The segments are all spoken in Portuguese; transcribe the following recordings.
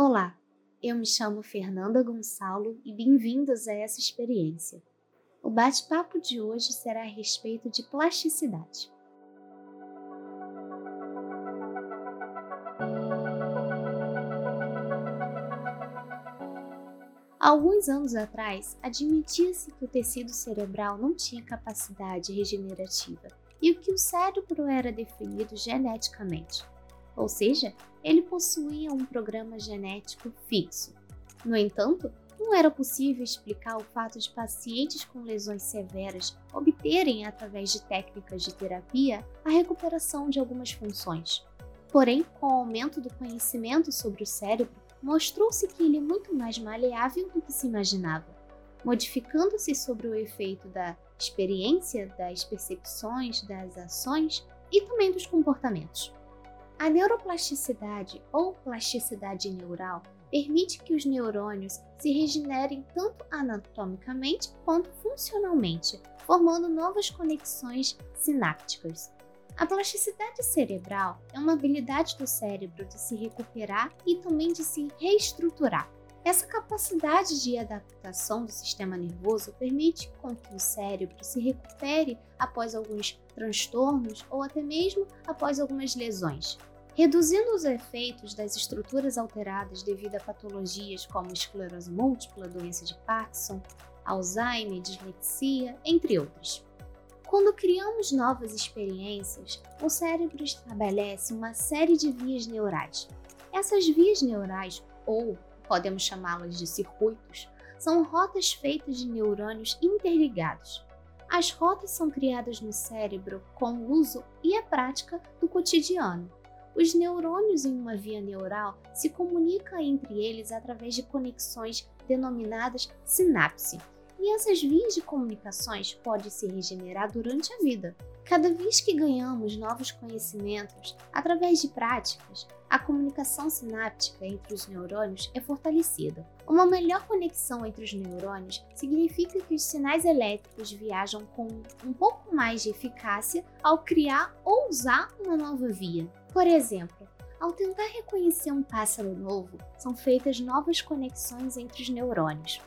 Olá, eu me chamo Fernanda Gonçalo e bem-vindos a essa experiência. O bate-papo de hoje será a respeito de plasticidade. Alguns anos atrás, admitia-se que o tecido cerebral não tinha capacidade regenerativa e que o cérebro era definido geneticamente, ou seja, ele possuía um programa genético fixo. No entanto, não era possível explicar o fato de pacientes com lesões severas obterem, através de técnicas de terapia, a recuperação de algumas funções. Porém, com o aumento do conhecimento sobre o cérebro, mostrou-se que ele é muito mais maleável do que se imaginava, modificando-se sobre o efeito da experiência, das percepções, das ações e também dos comportamentos. A neuroplasticidade ou plasticidade neural permite que os neurônios se regenerem tanto anatomicamente quanto funcionalmente, formando novas conexões sinápticas. A plasticidade cerebral é uma habilidade do cérebro de se recuperar e também de se reestruturar. Essa capacidade de adaptação do sistema nervoso permite com que o cérebro se recupere após alguns transtornos ou até mesmo após algumas lesões, reduzindo os efeitos das estruturas alteradas devido a patologias como esclerose múltipla, doença de Parkinson, Alzheimer, dislexia, entre outras. Quando criamos novas experiências, o cérebro estabelece uma série de vias neurais. Essas vias neurais, ou podemos chamá-las de circuitos, são rotas feitas de neurônios interligados. As rotas são criadas no cérebro com o uso e a prática do cotidiano. Os neurônios em uma via neural se comunicam entre eles através de conexões denominadas sinapse, e essas vias de comunicações podem se regenerar durante a vida. Cada vez que ganhamos novos conhecimentos através de práticas, a comunicação sináptica entre os neurônios é fortalecida. Uma melhor conexão entre os neurônios significa que os sinais elétricos viajam com um pouco mais de eficácia ao criar ou usar uma nova via. Por exemplo, ao tentar reconhecer um pássaro novo, são feitas novas conexões entre os neurônios.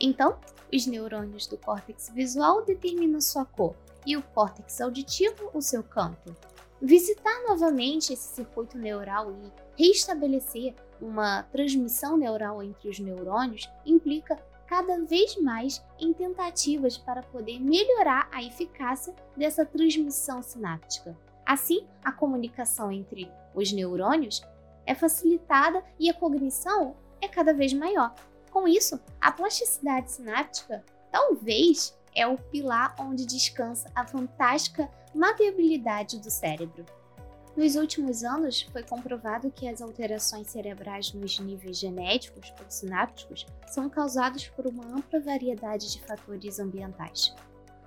Então, os neurônios do córtex visual determinam sua cor e o córtex auditivo o seu campo. Visitar novamente esse circuito neural e reestabelecer uma transmissão neural entre os neurônios implica cada vez mais em tentativas para poder melhorar a eficácia dessa transmissão sináptica. Assim, a comunicação entre os neurônios é facilitada e a cognição é cada vez maior. Com isso, a plasticidade sináptica talvez é o pilar onde descansa a fantástica mapeabilidade do cérebro. Nos últimos anos, foi comprovado que as alterações cerebrais nos níveis genéticos ou sinápticos são causadas por uma ampla variedade de fatores ambientais.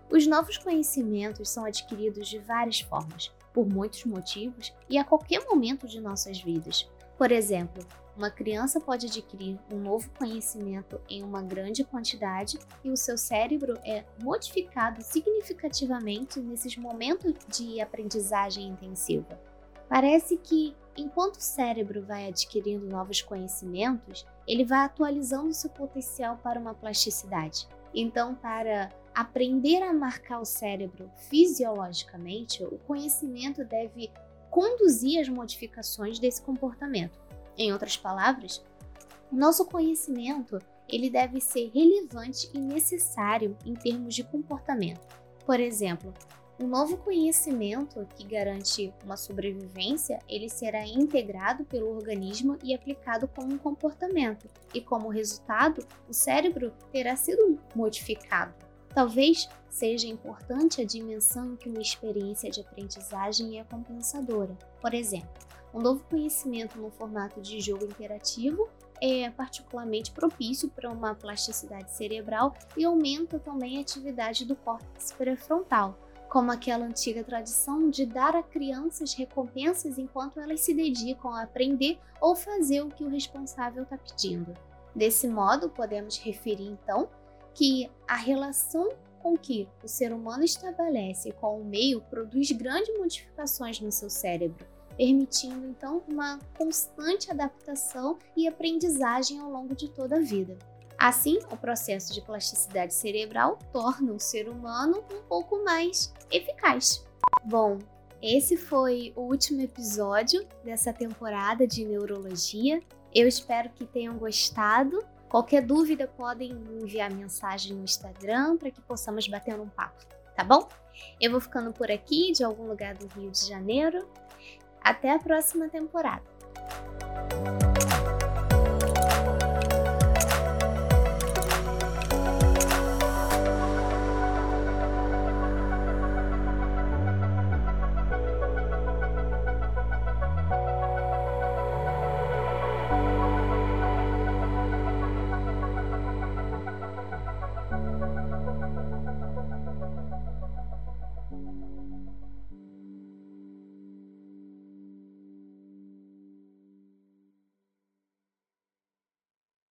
Os novos conhecimentos são adquiridos de várias formas, por muitos motivos e a qualquer momento de nossas vidas. Por exemplo, uma criança pode adquirir um novo conhecimento em uma grande quantidade e o seu cérebro é modificado significativamente nesses momentos de aprendizagem intensiva. Parece que, enquanto o cérebro vai adquirindo novos conhecimentos, ele vai atualizando seu potencial para uma plasticidade. Então, para aprender a marcar o cérebro fisiologicamente, o conhecimento deve conduzir as modificações desse comportamento. Em outras palavras, nosso conhecimento ele deve ser relevante e necessário em termos de comportamento. Por exemplo, um novo conhecimento que garante uma sobrevivência, ele será integrado pelo organismo e aplicado como um comportamento, e como resultado, o cérebro terá sido modificado. Talvez seja importante a dimensão que uma experiência de aprendizagem é compensadora. Por exemplo, um novo conhecimento no formato de jogo interativo é particularmente propício para uma plasticidade cerebral e aumenta também a atividade do córtex pré-frontal, como aquela antiga tradição de dar a crianças recompensas enquanto elas se dedicam a aprender ou fazer o que o responsável está pedindo. Desse modo, podemos referir então que a relação com que o ser humano estabelece com o meio produz grandes modificações no seu cérebro permitindo então uma constante adaptação e aprendizagem ao longo de toda a vida. Assim, o processo de plasticidade cerebral torna o ser humano um pouco mais eficaz. Bom, esse foi o último episódio dessa temporada de neurologia. Eu espero que tenham gostado. Qualquer dúvida podem enviar mensagem no Instagram para que possamos bater um papo, tá bom? Eu vou ficando por aqui, de algum lugar do Rio de Janeiro. Até a próxima temporada.